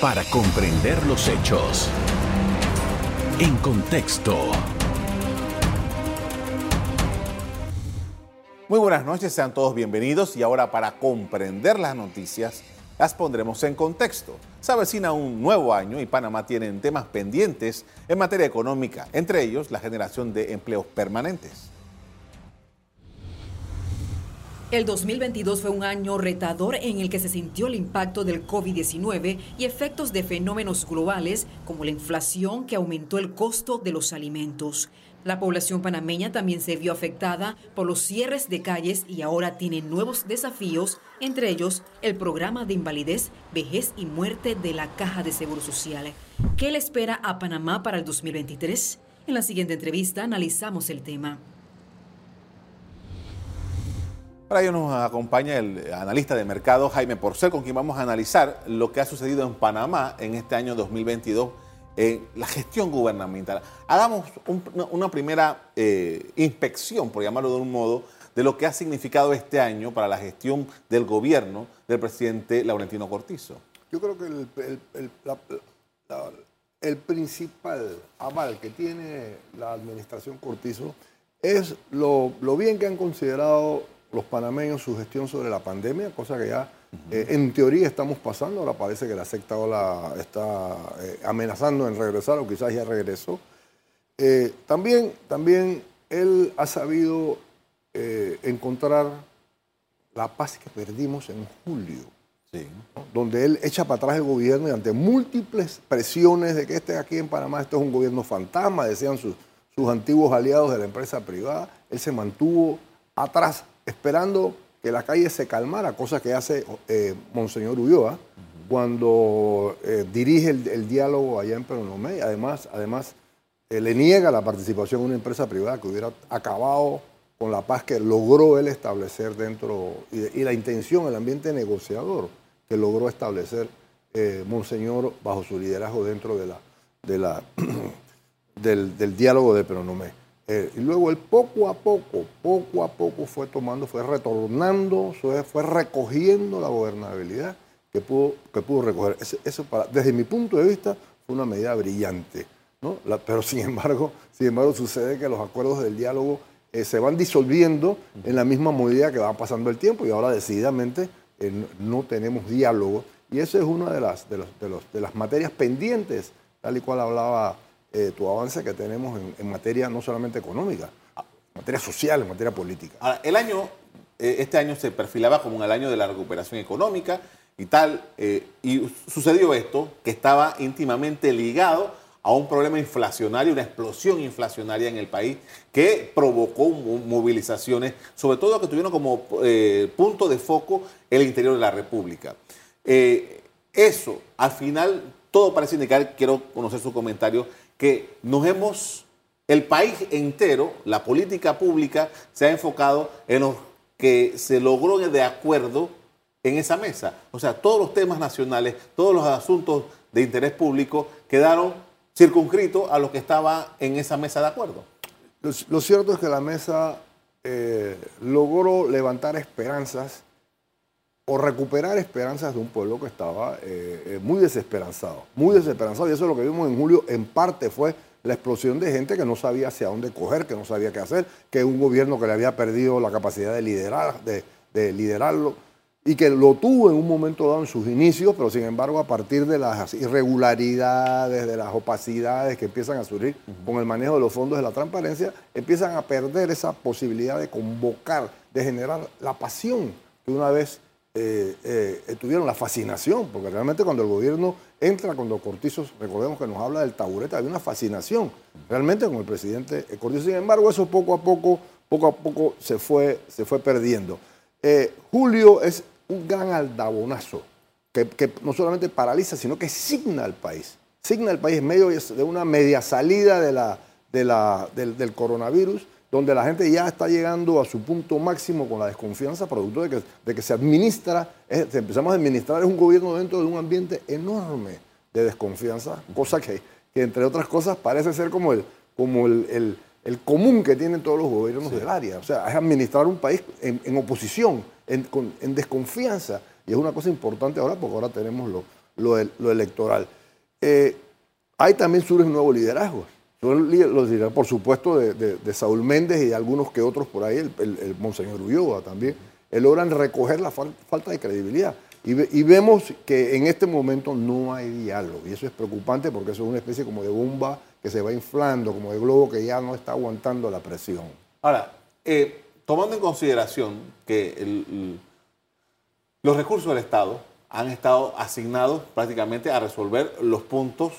para comprender los hechos. En contexto. Muy buenas noches, sean todos bienvenidos y ahora para comprender las noticias las pondremos en contexto. Se avecina un nuevo año y Panamá tiene temas pendientes en materia económica, entre ellos la generación de empleos permanentes. El 2022 fue un año retador en el que se sintió el impacto del COVID-19 y efectos de fenómenos globales como la inflación que aumentó el costo de los alimentos. La población panameña también se vio afectada por los cierres de calles y ahora tiene nuevos desafíos, entre ellos el programa de invalidez, vejez y muerte de la Caja de Seguro Social. ¿Qué le espera a Panamá para el 2023? En la siguiente entrevista analizamos el tema. Para ello nos acompaña el analista de mercado Jaime Porcel, con quien vamos a analizar lo que ha sucedido en Panamá en este año 2022 en la gestión gubernamental. Hagamos una primera eh, inspección, por llamarlo de un modo, de lo que ha significado este año para la gestión del gobierno del presidente Laurentino Cortizo. Yo creo que el, principal aval que tiene la administración Cortizo es lo bien que han considerado los panameños su gestión sobre la pandemia, cosa que ya eh, en teoría estamos pasando, ahora parece que la secta ola está eh, amenazando en regresar o quizás ya regresó. Eh, también, también él ha sabido encontrar la paz que perdimos en julio, donde él echa para atrás el gobierno y ante múltiples presiones de que este aquí en Panamá, esto es un gobierno fantasma, decían sus, sus antiguos aliados de la empresa privada, él se mantuvo atrás esperando que la calle se calmara, cosa que hace eh, Monseñor Ulloa cuando eh, dirige el, diálogo allá en Peronomé. Además, además eh, le niega la participación de una empresa privada que hubiera acabado con la paz que logró él establecer dentro y, la intención, el ambiente negociador que logró establecer Monseñor bajo su liderazgo dentro de la, de la, del, del diálogo de Peronomé. Eh, y luego él poco a poco, poco a poco fue tomando, fue retornando, fue recogiendo la gobernabilidad que pudo, que pudo recoger. Eso, para, desde mi punto de vista fue una medida brillante. ¿no? pero sin embargo, sin embargo sucede que los acuerdos del diálogo eh, se van disolviendo en la misma medida que va pasando el tiempo y ahora decididamente eh, no tenemos diálogo. Y eso es una de las, de, los, de, los, de las materias pendientes, tal y cual hablaba eh, tu avance que tenemos en, materia no solamente económica, en materia social, en materia política. Ahora, el año, eh, este año se perfilaba como el año de la recuperación económica y tal, eh, y sucedió esto que estaba íntimamente ligado a un problema inflacionario, una explosión inflacionaria en el país que provocó movilizaciones, sobre todo que tuvieron como punto de foco el interior de la República. eso, al final, todo parece indicar, quiero conocer su comentario, que nos hemos, el país entero, la política pública se ha enfocado en lo que se logró de acuerdo en esa mesa. O sea, todos los temas nacionales, todos los asuntos de interés público quedaron circunscritos a lo que estaba en esa mesa de acuerdo. Lo, cierto es que la mesa eh, logró levantar esperanzas o recuperar esperanzas de un pueblo que estaba eh, eh, muy desesperanzado, muy desesperanzado. Y eso es lo que vimos en julio, en parte fue la explosión de gente que no sabía hacia dónde coger, que no sabía qué hacer, que un gobierno que le había perdido la capacidad de, liderar, de, liderarlo y que lo tuvo en un momento dado en sus inicios, pero sin embargo a partir de las irregularidades, de las opacidades que empiezan a surgir con el manejo de los fondos de la transparencia, empiezan a perder esa posibilidad de convocar, de generar la pasión que una vez eh, eh, tuvieron la fascinación, porque realmente cuando el gobierno entra, cuando Cortizo, recordemos que nos habla del taburete, había una fascinación realmente con el presidente Cortizo. Sin embargo, eso poco a poco, poco a poco se fue, se fue perdiendo. Eh, Julio es un gran aldabonazo que, no solamente paraliza, sino que signa al país. Signa al país en medio de una media salida de la, del coronavirus donde la gente ya está llegando a su punto máximo con la desconfianza producto de que, de que se administra, empezamos a administrar un gobierno dentro de un ambiente enorme de desconfianza, cosa que, entre otras cosas parece ser como el, como el, común que tienen todos los gobiernos del área. O sea, es administrar un país en, oposición, en, desconfianza. Y es una cosa importante ahora porque ahora tenemos lo, lo electoral. Eh, hay también surgen nuevos liderazgos. Los liderazgos, por supuesto, de, Saúl Méndez y de algunos que otros por ahí, el, el, Monseñor Ulloa también, logran recoger la falta de credibilidad. Y, vemos que en este momento no hay diálogo. Y eso es preocupante porque eso es una especie como de bomba que se va inflando, como de globo que ya no está aguantando la presión. Ahora, eh, tomando en consideración que los recursos del Estado han estado asignados prácticamente a resolver los puntos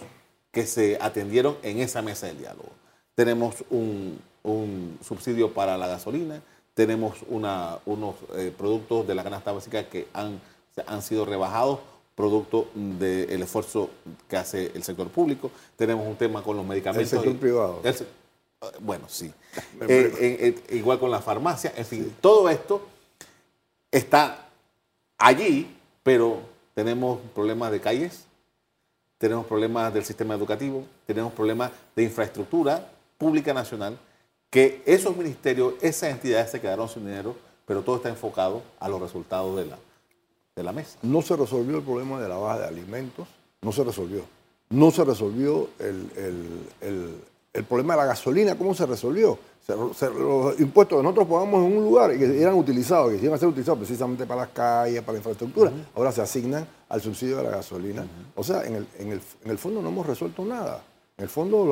que se atendieron en esa mesa del diálogo. Tenemos un, subsidio para la gasolina, tenemos unos eh, productos de la canasta básica que han, han sido rebajados producto del esfuerzo que hace el sector público. Tenemos un tema con los medicamentos. El sector privado. bueno, sí. Eh, igual con la farmacia. En fin, todo esto está allí, pero tenemos problemas de calles, tenemos problemas del sistema educativo, tenemos problemas de infraestructura pública nacional, que esos ministerios, esas entidades se quedaron sin dinero, pero todo está enfocado a los resultados de la, de la mesa. No se resolvió el problema de la baja de alimentos, no se resolvió. No se resolvió el, el problema de la gasolina, ¿cómo se resolvió? los impuestos que nosotros pagamos en un lugar y que eran utilizados, que iban a ser utilizados precisamente para las calles, para la infraestructura, ahora se asignan al subsidio de la gasolina. O sea, en el, en, el, fondo no hemos resuelto nada. En el fondo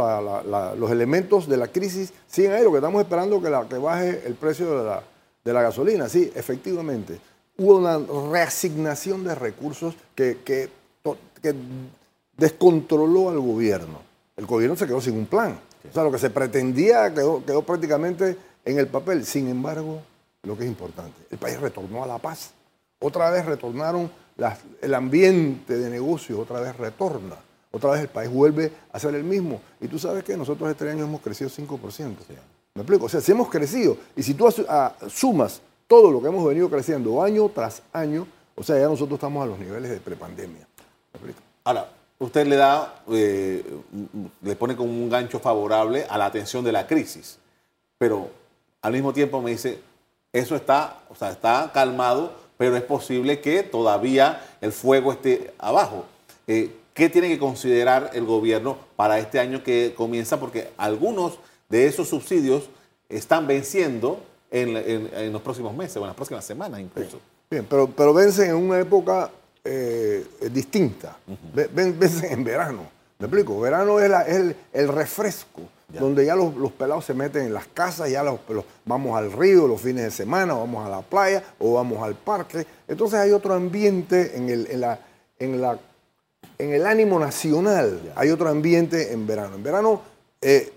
los elementos de la crisis siguen ahí, lo que estamos esperando que, la, que baje el precio de la, de la gasolina. Sí, efectivamente, hubo una reasignación de recursos que, que, que descontroló al gobierno. El gobierno se quedó sin un plan. O sea, lo que se pretendía quedó, quedó prácticamente en el papel. Sin embargo, lo que es importante, el país retornó a la paz. Otra vez retornaron el ambiente de negocio, otra vez retorna. Otra vez el país vuelve a ser el mismo. Y tú sabes que nosotros este año hemos crecido 5%. ¿Me explico? O sea, si hemos crecido, y si tú sumas todo lo que hemos venido creciendo año tras año, o sea, ya nosotros estamos a los niveles de prepandemia. ¿Me? Ahora, usted le da, eh, le pone como un gancho favorable a la atención de la crisis, pero al mismo tiempo me dice, eso está, o sea, está calmado, pero es posible que todavía el fuego esté abajo. Eh, ¿Qué tiene que considerar el gobierno para este año que comienza? Porque algunos de esos subsidios están venciendo en, los próximos meses o en las próximas semanas incluso. Bien, pero, pero vencen en una época eh, distinta. Ven, en verano. ¿Me explico? Verano es, el, refresco, donde ya los, pelados se meten en las casas, ya los, vamos al río los fines de semana, o vamos a la playa, o vamos al parque. Entonces hay otro ambiente en el, en la, en la, en el ánimo nacional. Hay otro ambiente en verano. En verano eh,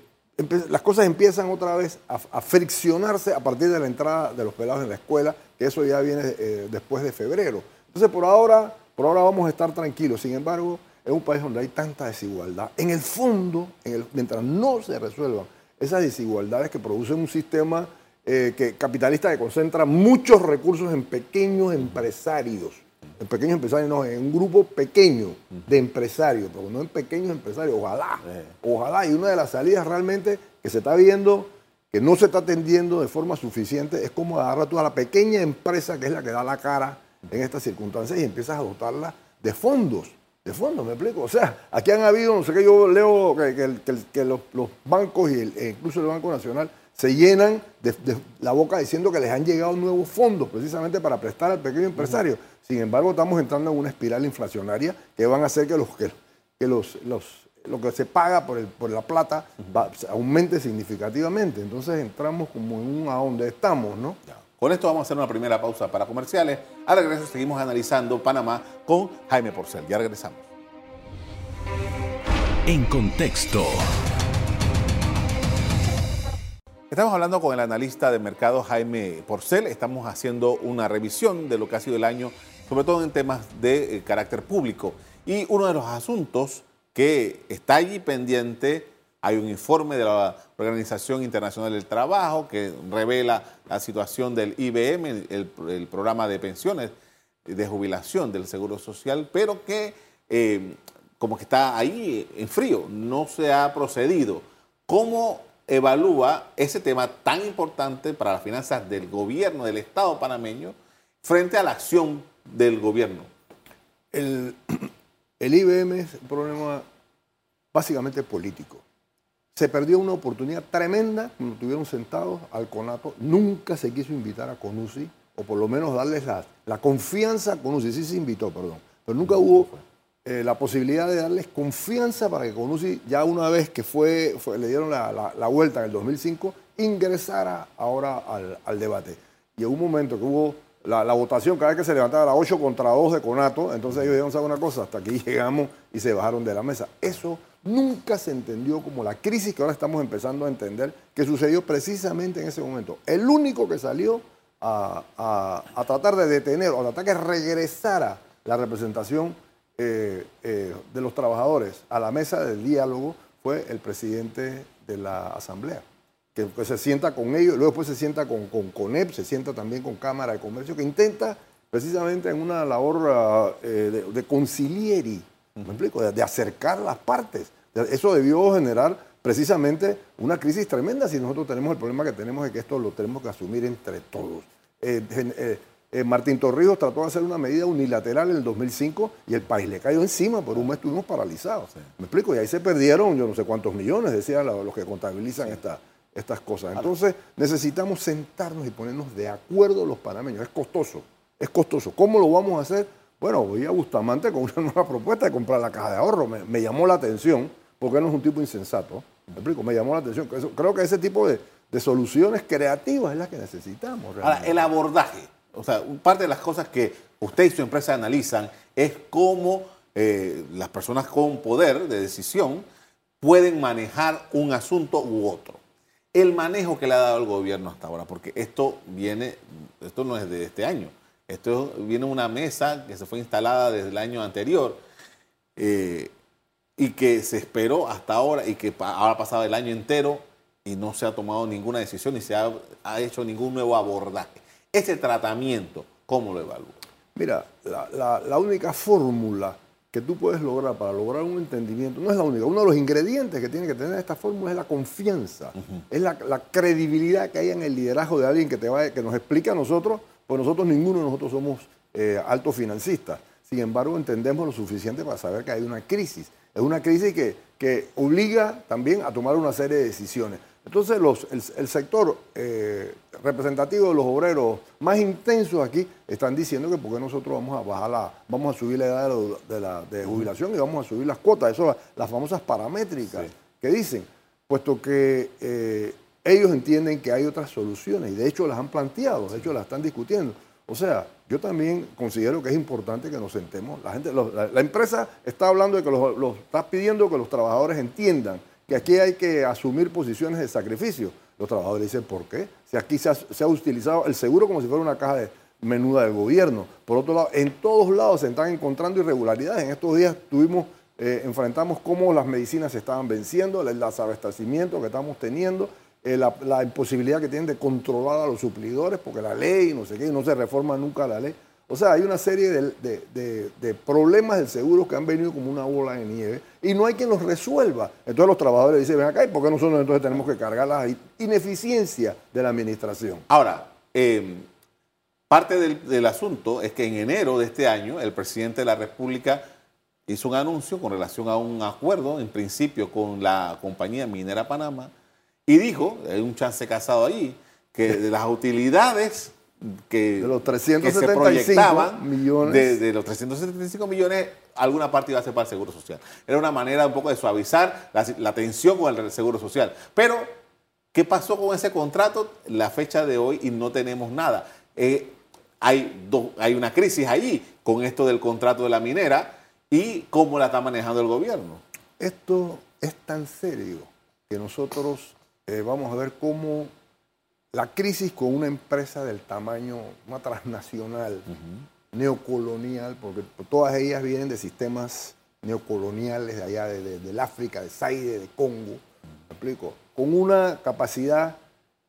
las cosas empiezan otra vez a, friccionarse a partir de la entrada de los pelados en la escuela, que eso ya viene eh, después de febrero. Entonces, por ahora, por ahora vamos a estar tranquilos. Sin embargo, es un país donde hay tanta desigualdad. En el fondo, mientras no se resuelvan esas desigualdades que producen un sistema eh, que, capitalista que concentra muchos recursos en pequeños empresarios, en pequeños empresarios, no, en un grupo pequeño de empresarios, pero no en pequeños empresarios, ojalá, ojalá. Y una de las salidas realmente que se está viendo, que no se está atendiendo de forma suficiente, es como agarrar toda la pequeña empresa que es la que da la cara en estas circunstancias y empiezas a dotarla de fondos. De fondos, me explico. O sea, aquí han habido, no sé qué, yo leo que, los, bancos y e incluso el Banco Nacional se llenan de, la boca diciendo que les han llegado nuevos fondos precisamente para prestar al pequeño empresario. Sin embargo, estamos entrando en una espiral inflacionaria que van a hacer que, los, que, los, lo que se paga por, el, por la plata aumente significativamente. Entonces entramos como en un a donde estamos, ¿no? Con esto vamos a hacer una primera pausa para comerciales. Al regreso seguimos analizando Panamá con Jaime Porcel. Ya regresamos. En contexto. Estamos hablando con el analista de mercado Jaime Porcel. Estamos haciendo una revisión de lo que ha sido el año, sobre todo en temas de eh, carácter público. Y uno de los asuntos que está allí pendiente hay un informe de la Organización Internacional del Trabajo que revela la situación del IBM, el, programa de pensiones de jubilación del Seguro Social, pero que eh, como que está ahí en frío, no se ha procedido. ¿Cómo evalúa ese tema tan importante para las finanzas del gobierno, del Estado panameño, frente a la acción del gobierno? El, el IBM es un problema básicamente político. Se perdió una oportunidad tremenda cuando estuvieron sentados al CONATO. Nunca se quiso invitar a CONUSI, o por lo menos darles la, la confianza a CONUSI. Sí se invitó, perdón. Pero nunca hubo eh, la posibilidad de darles confianza para que CONUSI, ya una vez que fue, le dieron la, la, vuelta en el 2005, ingresara ahora al, al debate. Y en un momento que hubo la, la, votación, cada vez que se levantaba era 8 contra 2 de Conato, entonces ellos dijeron, ¿sabe una cosa? Hasta aquí llegamos y se bajaron de la mesa. Eso nunca se entendió como la crisis que ahora estamos empezando a entender que sucedió precisamente en ese momento. El único que salió a, a, tratar de detener o a tratar que regresara la representación eh, eh, de los trabajadores a la mesa del diálogo fue el presidente de la Asamblea que, se sienta con ellos, luego después se sienta con, con CONEP, se sienta también con Cámara de Comercio, que intenta precisamente en una labor eh, de, concilieri, ¿me explico? De, acercar las partes. Eso debió generar precisamente una crisis tremenda si nosotros tenemos el problema que tenemos de que esto lo tenemos que asumir entre todos. Eh, eh, Martín Torrijos trató de hacer una medida unilateral en el 2005 y el país le cayó encima, por un mes estuvimos paralizados. ¿Me explico? Y ahí se perdieron yo no sé cuántos millones, decían los que contabilizan esta, estas cosas. Entonces necesitamos sentarnos y ponernos de acuerdo los panameños. Es costoso, es costoso. ¿Cómo lo vamos a hacer? Bueno, voy a Bustamante con una nueva propuesta de comprar la caja de ahorro. Me, llamó la atención, porque no es un tipo insensato. ¿Me explico? Me llamó la atención. Creo que ese tipo de, soluciones creativas es la que necesitamos. Ahora, el abordaje. O sea, parte de las cosas que usted y su empresa analizan es cómo eh, las personas con poder de decisión pueden manejar un asunto u otro el manejo que le ha dado el gobierno hasta ahora, porque esto viene, esto no es de este año, esto viene una mesa que se fue instalada desde el año anterior eh, y que se esperó hasta ahora y que ahora ha pasado el año entero y no se ha tomado ninguna decisión ni se ha, hecho ningún nuevo abordaje. Ese tratamiento, ¿cómo lo evalúa? Mira, la única fórmula que tú puedes lograr para lograr un entendimiento, no es la única, uno de los ingredientes que tiene que tener esta fórmula es la confianza, es la, credibilidad que hay en el liderazgo de alguien que, te va, que nos explica a nosotros, pues nosotros ninguno de nosotros somos eh, altos financistas, sin embargo entendemos lo suficiente para saber que hay una crisis, es una crisis que, que obliga también a tomar una serie de decisiones. Entonces los, el, sector eh, representativo de los obreros más intensos aquí están diciendo que porque nosotros vamos a bajar la, vamos a subir la edad de, la, de jubilación y vamos a subir las cuotas, eso las famosas paramétricas que dicen, puesto que eh, ellos entienden que hay otras soluciones y de hecho las han planteado, de hecho las están discutiendo. O sea, yo también considero que es importante que nos sentemos. La, gente, la, empresa está hablando de que los, está pidiendo que los trabajadores entiendan que aquí hay que asumir posiciones de sacrificio. Los trabajadores dicen, ¿por qué? Si aquí se ha, utilizado el seguro como si fuera una caja de menuda del gobierno. Por otro lado, en todos lados se están encontrando irregularidades. En estos días tuvimos, eh, enfrentamos cómo las medicinas se estaban venciendo, el desabastecimiento que estamos teniendo, eh, la, imposibilidad que tienen de controlar a los suplidores, porque la ley, no sé qué, no se reforma nunca la ley. O sea, hay una serie de, problemas del seguro que han venido como una bola de nieve y no hay quien los resuelva. Entonces los trabajadores dicen, ven acá, ¿y por qué nosotros entonces tenemos que cargar la ineficiencia de la administración? Ahora, em, parte del, asunto es que en enero de este año el presidente de la República hizo un anuncio con relación a un acuerdo, en principio, con la compañía Minera Panamá y dijo, hay un chance casado ahí, que de las utilidades que, de los 375 millones. De, los 375 millones, alguna parte iba a ser para el Seguro Social. Era una manera un poco de suavizar la, tensión con el Seguro Social. Pero, ¿qué pasó con ese contrato? La fecha de hoy y no tenemos nada. Eh, hay, hay una crisis ahí con esto del contrato de la minera y cómo la está manejando el gobierno. Esto es tan serio que nosotros eh, vamos a ver cómo la crisis con una empresa del tamaño, una transnacional, neocolonial, porque todas ellas vienen de sistemas neocoloniales de allá, de, del África, de Zaire, de Congo, ¿me explico? Con una capacidad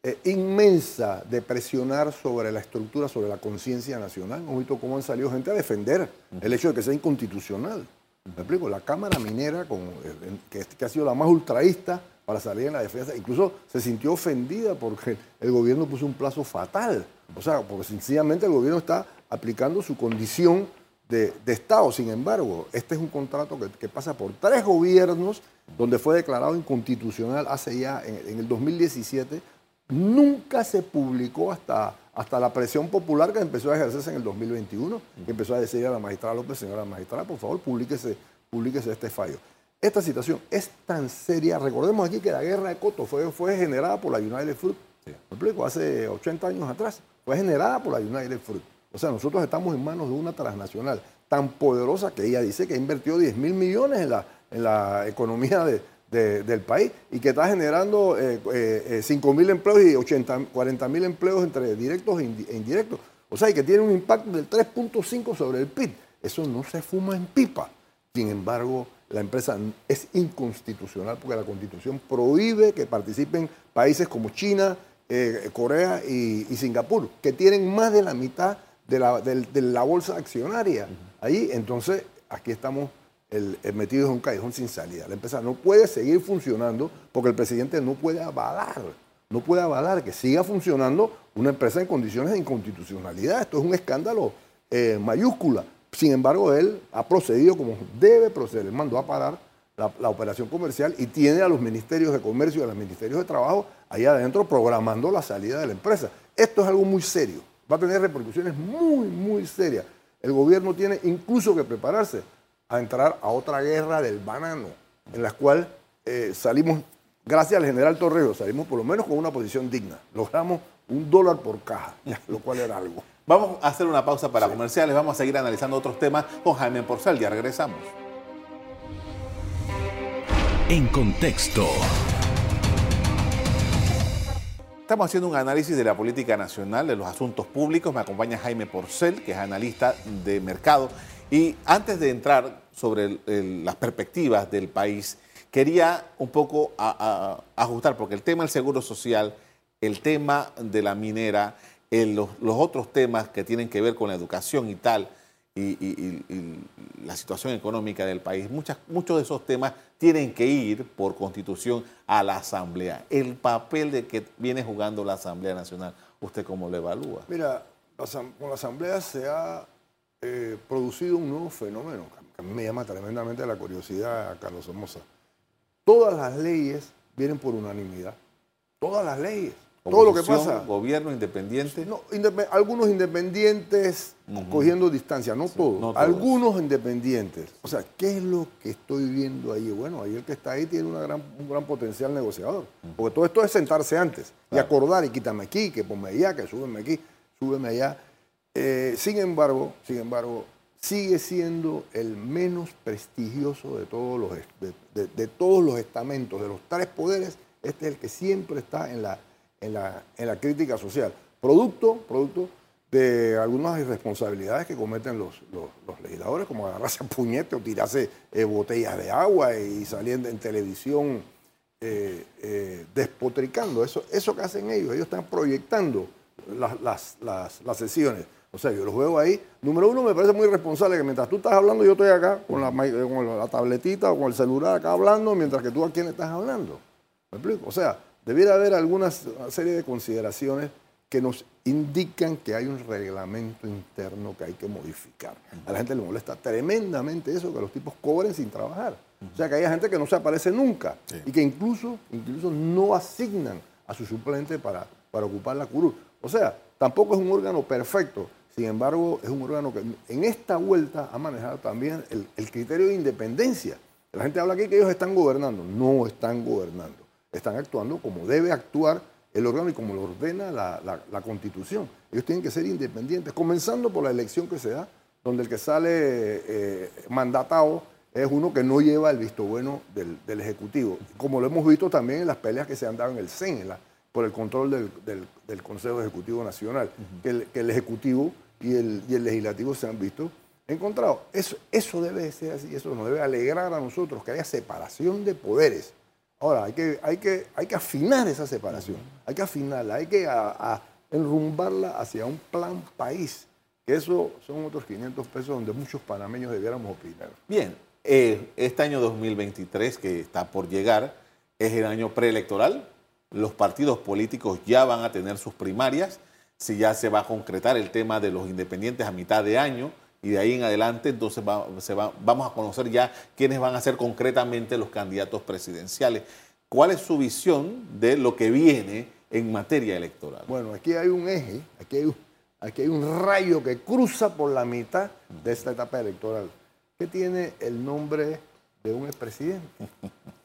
eh, inmensa de presionar sobre la estructura, sobre la conciencia nacional. Hemos visto cómo han salido gente a defender el hecho de que sea inconstitucional. ¿Me explico? La Cámara Minera, con, eh, que, que ha sido la más ultraísta, para salir en la defensa. Incluso se sintió ofendida porque el gobierno puso un plazo fatal. O sea, porque sencillamente el gobierno está aplicando su condición de, Estado. Sin embargo, este es un contrato que, pasa por tres gobiernos, donde fue declarado inconstitucional hace ya, en, el 2017. Nunca se publicó hasta, hasta la presión popular que empezó a ejercerse en el 2021, que empezó a decir a la magistrada López, señora magistrada, por favor, publíquese, publíquese este fallo. Esta situación es tan seria. Recordemos aquí que la guerra de Coto fue, fue generada por la United Fruit. ¿Me explico? Hace 80 años atrás. Fue generada por la United Fruit. O sea, nosotros estamos en manos de una transnacional tan poderosa que ella dice que ha invertido 10 mil millones en la, en la economía del país y que está generando eh, eh, 5 mil empleos y 80, 40 mil empleos entre directos e, e indirectos. O sea, y que tiene un impacto del 3.5 sobre el PIB. Eso no se fuma en pipa. Sin embargo, la empresa es inconstitucional porque la constitución prohíbe que participen países como China, eh, Corea y, Singapur, que tienen más de la mitad de la, bolsa accionaria. Ahí, entonces, aquí estamos metidos en un callejón sin salida. La empresa no puede seguir funcionando porque el presidente no puede avalar, no puede avalar que siga funcionando una empresa en condiciones de inconstitucionalidad. Esto es un escándalo eh, mayúscula. Sin embargo, él ha procedido como debe proceder. Él mandó a parar la, operación comercial y tiene a los ministerios de comercio y a los ministerios de trabajo ahí adentro programando la salida de la empresa. Esto es algo muy serio. Va a tener repercusiones muy, muy serias. El gobierno tiene incluso que prepararse a entrar a otra guerra del banano, en la cual eh, salimos, gracias al general Torreo, salimos por lo menos con una posición digna. Logramos un dólar por caja, lo cual era algo. Vamos a hacer una pausa para comerciales, vamos a seguir analizando otros temas con Jaime Porcel, ya regresamos. En contexto. Estamos haciendo un análisis de la política nacional, de los asuntos públicos. Me acompaña Jaime Porcel, que es analista de mercado. Y antes de entrar sobre las perspectivas del país, quería un poco ajustar, porque el tema del seguro social, el tema de la minera, los, otros temas que tienen que ver con la educación y tal, y, la situación económica del país, muchas, muchos de esos temas tienen que ir por constitución a la Asamblea. El papel de que viene jugando la Asamblea Nacional, ¿usted cómo lo evalúa? Mira, con la Asamblea se ha eh, producido un nuevo fenómeno que a mí me llama tremendamente la curiosidad, Carlos Somoza. Todas las leyes vienen por unanimidad. Todas las leyes. Todo lo que pasa. Gobierno independiente. No, algunos independientes cogiendo distancia, no, todos, Algunos independientes. O sea, ¿qué es lo que estoy viendo ahí? Bueno, ahí el que está ahí tiene una gran, un gran potencial negociador. Porque todo esto es sentarse antes y acordar y quítame aquí, que ponme allá, que súbeme aquí, súbeme allá. Eh, sin embargo, sin embargo, sigue siendo el menos prestigioso de todos los, de todos los estamentos, de los tres poderes. Este es el que siempre está en la en la, en la crítica social. Producto, producto de algunas irresponsabilidades que cometen los, los, legisladores, como agarrarse a puñete o tirarse eh, botellas de agua y saliendo en televisión eh, eh, despotricando. Eso, eso que hacen ellos, ellos están proyectando las, las, las, sesiones. O sea, yo los veo ahí. Número uno, me parece muy responsable que mientras tú estás hablando, yo estoy acá con la, con la tabletita o con el celular acá hablando, mientras que tú a quién estás hablando. ¿Me explico? O sea, debiera haber alguna serie de consideraciones que nos indican que hay un reglamento interno que hay que modificar. A la gente le molesta tremendamente eso, que los tipos cobren sin trabajar. O sea, que hay gente que no se aparece nunca y que incluso, incluso no asignan a su suplente para, para ocupar la curul. O sea, tampoco es un órgano perfecto. Sin embargo, es un órgano que en esta vuelta ha manejado también el, el criterio de independencia. La gente habla aquí que ellos están gobernando. No están gobernando están actuando como debe actuar el órgano y como lo ordena la, Constitución. Ellos tienen que ser independientes, comenzando por la elección que se da, donde el que sale eh, mandatado es uno que no lleva el visto bueno del, Ejecutivo, como lo hemos visto también en las peleas que se han dado en el CEN, por el control del, Consejo Ejecutivo Nacional, que, el, Ejecutivo y el, y el Legislativo se han visto encontrados. Eso, eso debe ser así, eso nos debe alegrar a nosotros, que haya separación de poderes Ahora, hay que, hay que, hay que afinar esa separación, hay que afinarla, hay que enrumbarla hacia un plan país, que eso son otros 500 pesos donde muchos panameños debiéramos opinar. Bien, eh, este año 2023 que está por llegar es el año preelectoral, los partidos políticos ya van a tener sus primarias, si ya se va a concretar el tema de los independientes a mitad de año, y de ahí en adelante entonces se va, vamos a conocer ya quiénes van a ser concretamente los candidatos presidenciales. ¿Cuál es su visión de lo que viene en materia electoral? Bueno, aquí hay un eje, aquí hay un, aquí hay un rayo que cruza por la mitad de esta etapa electoral, que tiene el nombre de un expresidente.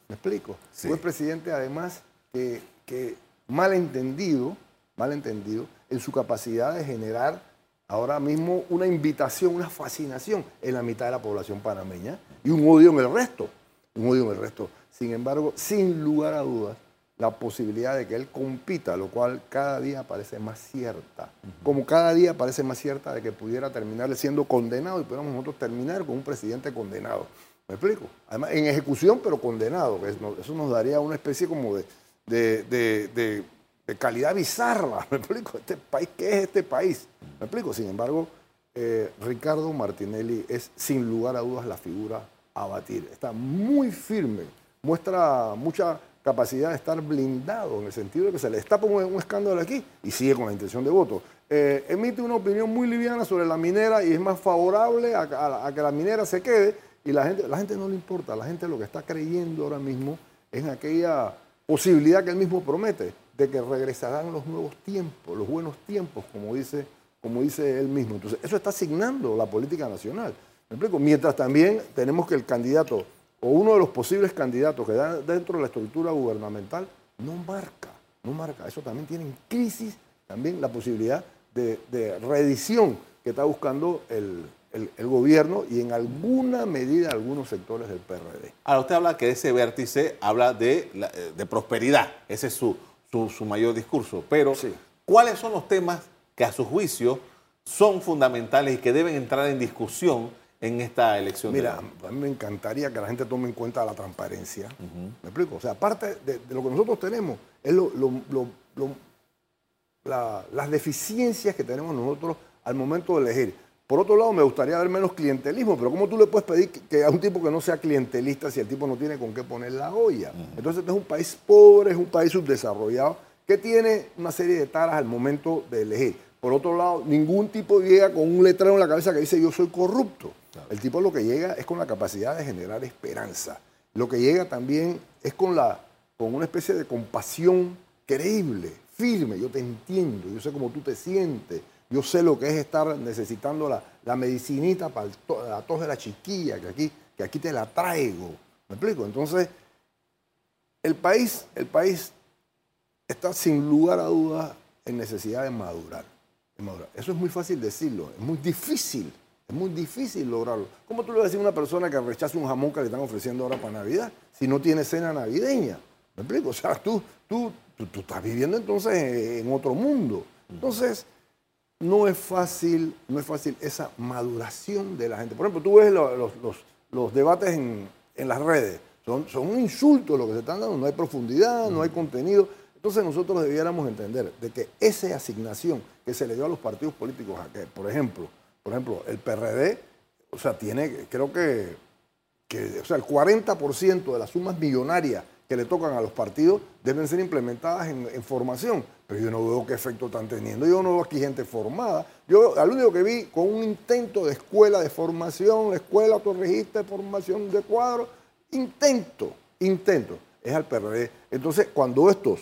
¿Me explico? Un expresidente además que, que mal entendido, mal entendido, en su capacidad de generar ahora mismo una invitación, una fascinación en la mitad de la población panameña y un odio en el resto, un odio en el resto. Sin embargo, sin lugar a dudas, la posibilidad de que él compita, lo cual cada día parece más cierta, como cada día parece más cierta de que pudiera terminar siendo condenado y pudiéramos nosotros terminar con un presidente condenado. ¿Me explico? Además, en ejecución, pero condenado. Eso nos daría una especie como de, de de calidad bizarra. ¿Me explico? Este país, ¿Qué es este país? ¿Me explico? Sin embargo, eh, Ricardo Martinelli es sin lugar a dudas la figura a batir. Está muy firme, muestra mucha capacidad de estar blindado en el sentido de que se le está un, un escándalo aquí y sigue con la intención de voto. Eh, emite una opinión muy liviana sobre la minera y es más favorable a, que la minera se quede y la gente, la gente no le importa, la gente lo que está creyendo ahora mismo es en aquella posibilidad que él mismo promete de que regresarán los nuevos tiempos, los buenos tiempos, como dice, como dice él mismo. Entonces, eso está asignando la política nacional. Mientras también tenemos que el candidato o uno de los posibles candidatos que da dentro de la estructura gubernamental no marca, no marca. Eso también tiene en crisis también la posibilidad de, de reedición que está buscando el, el, gobierno y en alguna medida algunos sectores del PRD. Ahora, usted habla que ese vértice habla de, eh, de prosperidad, ese es su, su, mayor discurso. Pero, ¿cuáles son los temas que a su juicio son fundamentales y que deben entrar en discusión en esta elección? Mira, a mí me encantaría que la gente tome en cuenta la transparencia. ¿Me explico? O sea, aparte de, lo que nosotros tenemos, es las deficiencias que tenemos nosotros al momento de elegir. Por otro lado, me gustaría ver menos clientelismo, pero ¿cómo tú le puedes pedir que, a un tipo que no sea clientelista si el tipo no tiene con qué poner la olla? Entonces, este es un país pobre, es un país subdesarrollado, que tiene una serie de taras al momento de elegir. Por otro lado, ningún tipo llega con un letrero en la cabeza que dice yo soy corrupto. El tipo lo que llega es con la capacidad de generar esperanza. Lo que llega también es con, la, con una especie de compasión creíble, firme. Yo te entiendo, yo sé cómo tú te sientes yo sé lo que es estar necesitando la, medicinita para la tos de la chiquilla, que aquí, que aquí te la traigo. ¿Me explico? Entonces, el país, el país está sin lugar a dudas en necesidad de madurar. Eso es muy fácil decirlo, es muy difícil, es muy difícil lograrlo. ¿Cómo tú le vas a decir a una persona que rechaza un jamón que le están ofreciendo ahora para Navidad si no tiene cena navideña? ¿Me explico? O sea, tú, tú, tú estás viviendo entonces en otro mundo. Entonces, no es fácil, no es fácil esa maduración de la gente. Por ejemplo, tú ves los, debates en, las redes, son, son un insulto lo que se están dando, no hay profundidad, no hay contenido. Entonces nosotros debiéramos entender de que esa asignación que se le dio a los partidos políticos, a que, por ejemplo, por ejemplo, el PRD, o sea, tiene, creo que, que o sea, el 40% de las sumas millonarias que le tocan a los partidos deben ser implementadas en, formación. Pero yo no veo qué efecto están teniendo. Yo no veo aquí gente formada. Yo al único que vi con un intento de escuela de formación, escuela autorregista de formación de cuadro, intento, intento, es al PRD. Entonces, cuando estos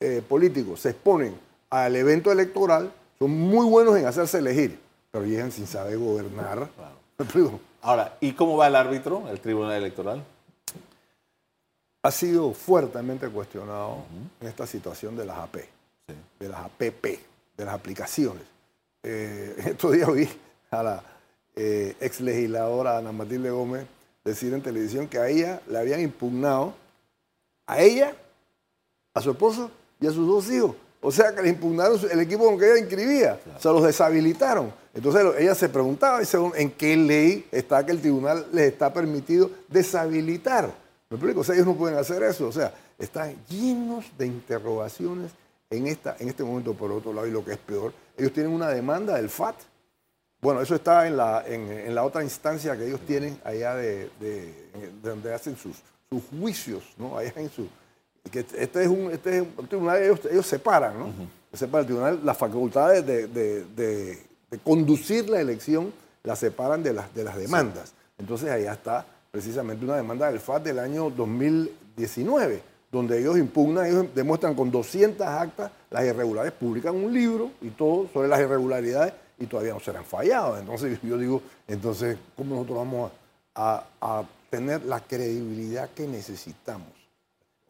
eh, políticos se exponen al evento electoral, son muy buenos en hacerse elegir, pero llegan sin saber gobernar. Ahora, ¿y cómo va el árbitro, el Tribunal Electoral? Ha sido fuertemente cuestionado en esta situación de las AP, de las APP, de las aplicaciones. Eh, estos días vi a la eh, ex legisladora Ana Matilde Gómez decir en televisión que a ella le habían impugnado, a ella, a su esposo y a sus dos hijos. O sea que le impugnaron el equipo con que ella inscribía, se los deshabilitaron. Entonces ella se preguntaba en qué ley está que el tribunal les está permitido deshabilitar ¿Me explico? O sea, ellos no pueden hacer eso. O sea, están llenos de interrogaciones en, esta, en este momento por otro lado. Y lo que es peor, ellos tienen una demanda del FAT. Bueno, eso está en la, en, la otra instancia que ellos tienen allá de, donde hacen sus, sus juicios, ¿no? Allá en su... Que este es un, este es un tribunal, ellos, ellos separan, ¿no? Separan el tribunal las facultades de, de conducir la elección las separan de las, de las demandas. Entonces allá está precisamente una demanda del FAT del año 2019, donde ellos impugnan, ellos demuestran con 200 actas las irregularidades, publican un libro y todo sobre las irregularidades y todavía no serán fallados. Entonces yo digo, entonces, ¿cómo nosotros vamos a, a tener la credibilidad que necesitamos?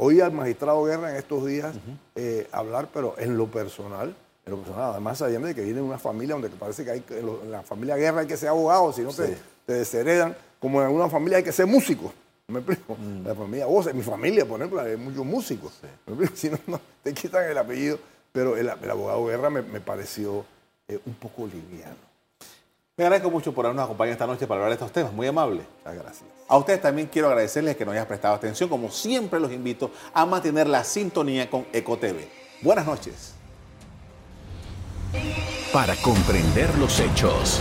Oí al magistrado Guerra en estos días eh, hablar, pero en lo personal, en lo personal, además sabiendo de que viene de una familia donde parece que hay, en, la familia Guerra hay que ser abogado, si no te, desheredan, como en alguna familia hay que ser músico. ¿Me explico? Mm. La familia, vos, en mi familia, por ejemplo, hay muchos músicos. Si no, te quitan el apellido. Pero el, abogado Guerra me, pareció eh, un poco liviano. Me agradezco mucho por habernos acompañado esta noche para hablar de estos temas. Muy amable. Muchas gracias. A ustedes también quiero agradecerles que nos hayan prestado atención. Como siempre, los invito a mantener la sintonía con EcoTV. Buenas noches. Para comprender los hechos.